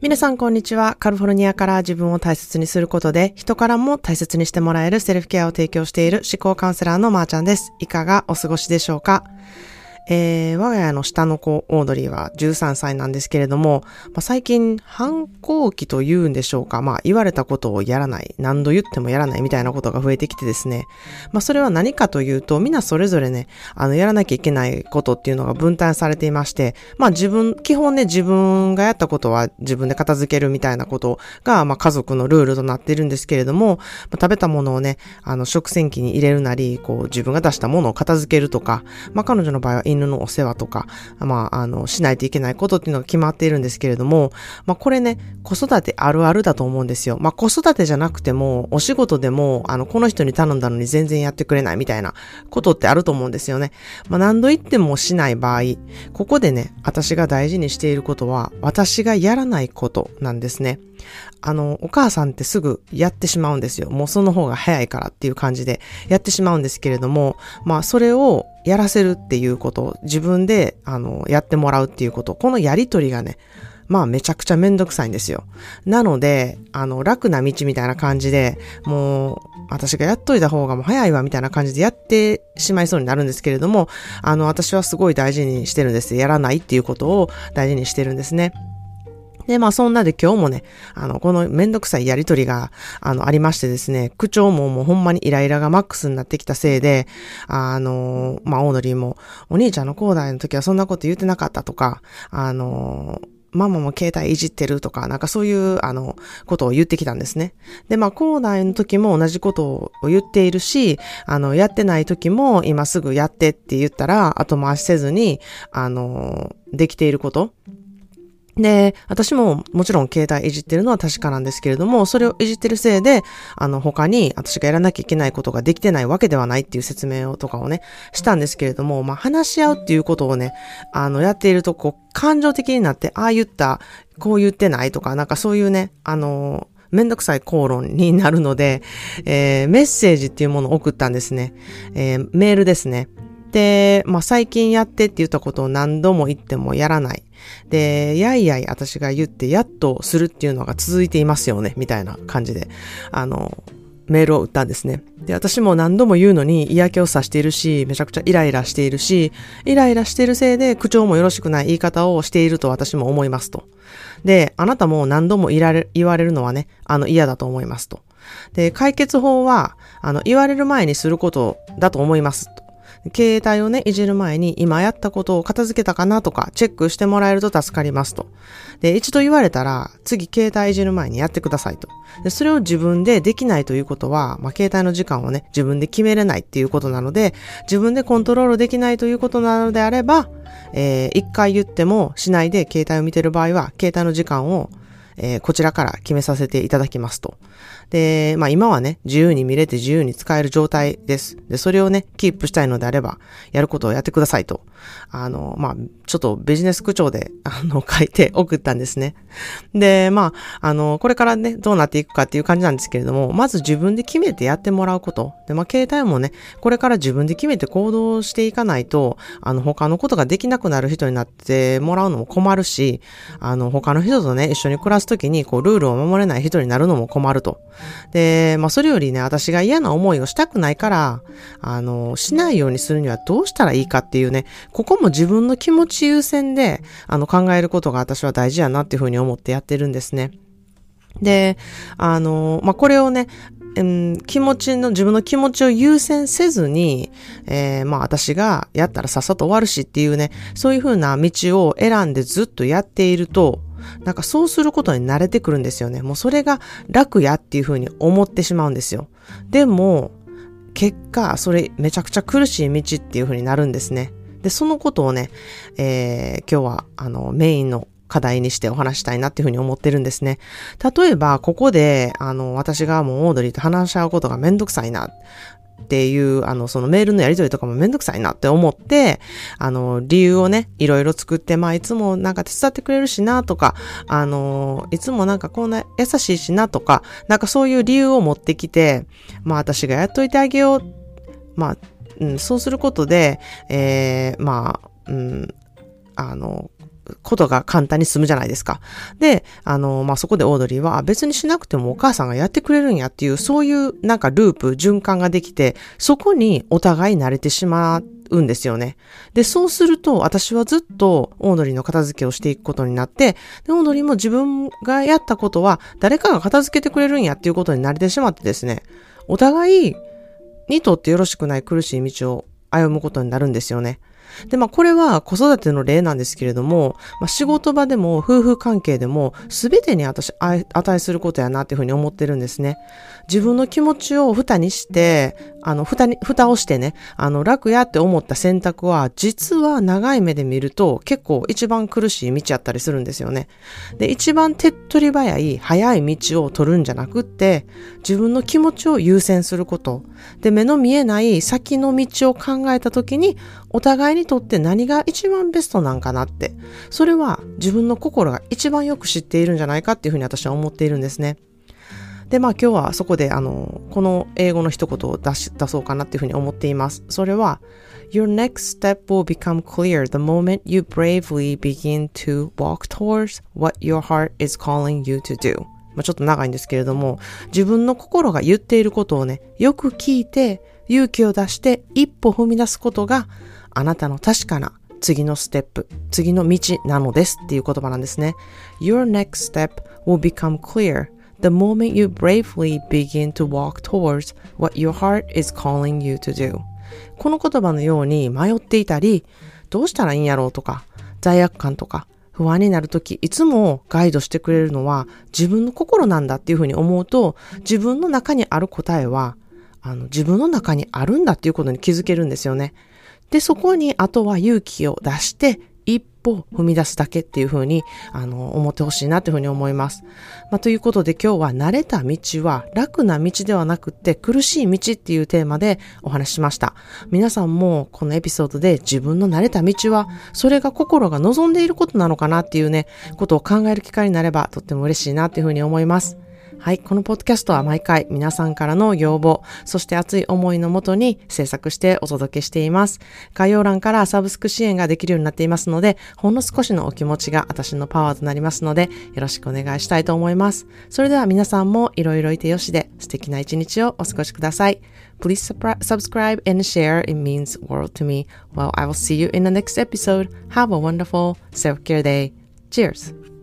皆さんこんにちは。カルフォルニアから自分を大切にすることで人からも大切にしてもらえるセルフケアを提供している思考カウンセラーのまーちゃんです。いかがお過ごしでしょうか？えー、我が家の下の子、オードリーは13歳なんですけれども、まあ、最近反抗期と言うんでしょうか。まあ、言われたことをやらない。何度言ってもやらないみたいなことが増えてきてですね。まあ、それは何かというと、みんなそれぞれね、あの、やらなきゃいけないことっていうのが分担されていまして、まあ、自分、基本ね、自分がやったことは自分で片付けるみたいなことが、まあ、家族のルールとなっているんですけれども、まあ、食べたものをね、あの、食洗機に入れるなり、こう、自分が出したものを片付けるとか、まあ、彼女の場合は犬のお世話とか、まあ、あの、しないといけないことっていうのが決まっているんですけれども、まあ、これね、子育てあるあるだと思うんですよ。まあ、子育てじゃなくても、お仕事でも、あの、この人に頼んだのに全然やってくれないみたいなことってあると思うんですよね。まあ、何度言ってもしない場合、ここでね、私が大事にしていることは、私がやらないことなんですね。あの、お母さんってすぐやってしまうんですよ。もうその方が早いからっていう感じでやってしまうんですけれども、まあそれをやらせるっていうこと、自分で、あの、やってもらうっていうこと、このやりとりがね、まあめちゃくちゃめんどくさいんですよ。なので、あの、楽な道みたいな感じで、もう、私がやっといた方がもう早いわみたいな感じでやってしまいそうになるんですけれども、あの、私はすごい大事にしてるんです。やらないっていうことを大事にしてるんですね。で、まあそんなで今日もね、あの、このめんどくさいやりとりが、あの、ありましてですね、口調ももうほんまにイライラがマックスになってきたせいで、あの、まあオードリーも、お兄ちゃんの高大の時はそんなこと言ってなかったとか、あの、ママも携帯いじってるとか、なんかそういう、あの、ことを言ってきたんですね。で、まあ、高大の時も同じことを言っているし、あの、やってない時も今すぐやってって言ったら、後回しせずに、あの、できていること、で、私ももちろん携帯いじってるのは確かなんですけれども、それをいじってるせいで、あの、他に私がやらなきゃいけないことができてないわけではないっていう説明をとかをね、したんですけれども、まあ、話し合うっていうことをね、あの、やっていると、こう、感情的になって、ああ言った、こう言ってないとか、なんかそういうね、あの、めんどくさい口論になるので、えー、メッセージっていうものを送ったんですね。えー、メールですね。で、まあ、最近やってって言ったことを何度も言ってもやらない。で、やいやい私が言ってやっとするっていうのが続いていますよね、みたいな感じで、あの、メールを打ったんですね。で、私も何度も言うのに嫌気をさしているし、めちゃくちゃイライラしているし、イライラしているせいで口調もよろしくない言い方をしていると私も思いますと。で、あなたも何度も言われるのはね、あの嫌だと思いますと。で、解決法は、あの、言われる前にすることだと思いますと。携帯をね、いじる前に今やったことを片付けたかなとかチェックしてもらえると助かりますと。で、一度言われたら、次携帯いじる前にやってくださいと。で、それを自分でできないということは、まあ、携帯の時間をね、自分で決めれないっていうことなので、自分でコントロールできないということなのであれば、えー、一回言ってもしないで携帯を見てる場合は、携帯の時間をえー、こちらから決めさせていただきますと。で、まあ今はね、自由に見れて自由に使える状態です。で、それをね、キープしたいのであれば、やることをやってくださいと。あの、まあ、ちょっとビジネス口調で、あの、書いて送ったんですね。で、まあ、あの、これからね、どうなっていくかっていう感じなんですけれども、まず自分で決めてやってもらうこと。で、まあ、携帯もね、これから自分で決めて行動していかないと、あの、他のことができなくなる人になってもらうのも困るし、あの、他の人とね、一緒に暮らすときに、こう、ルールを守れない人になるのも困ると。で、まあ、それよりね、私が嫌な思いをしたくないから、あの、しないようにするにはどうしたらいいかっていうね、ここも自分の気持ち優先で、あの、考えることが私は大事やなっていうふうに思ってやってるんですね。で、あの、まあ、これをね、うん、気持ちの、自分の気持ちを優先せずに、えー、まあ私がやったらさっさと終わるしっていうね、そういう風な道を選んでずっとやっていると、なんかそうすることに慣れてくるんですよね。もうそれが楽やっていう風に思ってしまうんですよ。でも、結果、それめちゃくちゃ苦しい道っていう風になるんですね。で、そのことをね、えー、今日は、あの、メインの課題にしてお話したいなっていうふうに思ってるんですね。例えば、ここで、あの、私がもうオードリーと話し合うことがめんどくさいな。っていう、あの、そのメールのやり取りとかもめんどくさいなって思って、あの、理由をね、いろいろ作って、まあ、いつもなんか手伝ってくれるしなとか、あの、いつもなんかこんな優しいしなとか、なんかそういう理由を持ってきて、まあ、私がやっといてあげよう。まあ、うん、そうすることで、えー、まあ、うん、あの、ことが簡単に済むじゃないですか。で、あの、まあ、そこでオードリーは別にしなくてもお母さんがやってくれるんやっていう、そういうなんかループ、循環ができて、そこにお互い慣れてしまうんですよね。で、そうすると私はずっとオードリーの片付けをしていくことになって、で、オードリーも自分がやったことは誰かが片付けてくれるんやっていうことに慣れてしまってですね、お互いにとってよろしくない苦しい道を歩むことになるんですよね。で、まあこれは子育ての例なんですけれども、まあ仕事場でも夫婦関係でも全てに私値することやなっていうふうに思ってるんですね。自分の気持ちを蓋にして、あの、蓋に、蓋をしてね、あの、楽やって思った選択は、実は長い目で見ると結構一番苦しい道やったりするんですよね。で、一番手っ取り早い、早い道を取るんじゃなくって、自分の気持ちを優先すること。で、目の見えない先の道を考えた時に、お互いにとって何が一番ベストなんかなって。それは自分の心が一番よく知っているんじゃないかっていうふうに私は思っているんですね。で、まあ今日はそこであの、この英語の一言を出し、出そうかなっていうふうに思っています。それは、Your next step will become clear the moment you bravely begin to walk towards what your heart is calling you to do. まあちょっと長いんですけれども、自分の心が言っていることをね、よく聞いて、勇気を出して一歩踏み出すことが、あなたの確かな次のステップ、次の道なのですっていう言葉なんですね。Your next step will become clear the moment you bravely begin to walk towards what your heart is calling you to do この言葉のように迷っていたり、どうしたらいいんやろうとか、罪悪感とか、不安になるとき、いつもガイドしてくれるのは自分の心なんだっていうふうに思うと、自分の中にある答えは、あの、自分の中にあるんだっていうことに気づけるんですよね。で、そこにあとは勇気を出して一歩踏み出すだけっていうふうに、あの、思ってほしいなっていうふうに思います。まあ、ということで今日は慣れた道は楽な道ではなくて苦しい道っていうテーマでお話ししました。皆さんもこのエピソードで自分の慣れた道はそれが心が望んでいることなのかなっていうね、ことを考える機会になればとっても嬉しいなっていうふうに思います。はい、このポッドキャストは毎回皆さんからの要望、そして熱い思いのもとに制作してお届けしています。概要欄からサブスク支援ができるようになっていますので、ほんの少しのお気持ちが私のパワーとなりますので、よろしくお願いしたいと思います。それでは皆さんもいろいろいてよしで素敵な一日をお過ごしください。Please subscribe and share. It means world to me. Well, I will see you in the next episode. Have a wonderful self-care day. Cheers!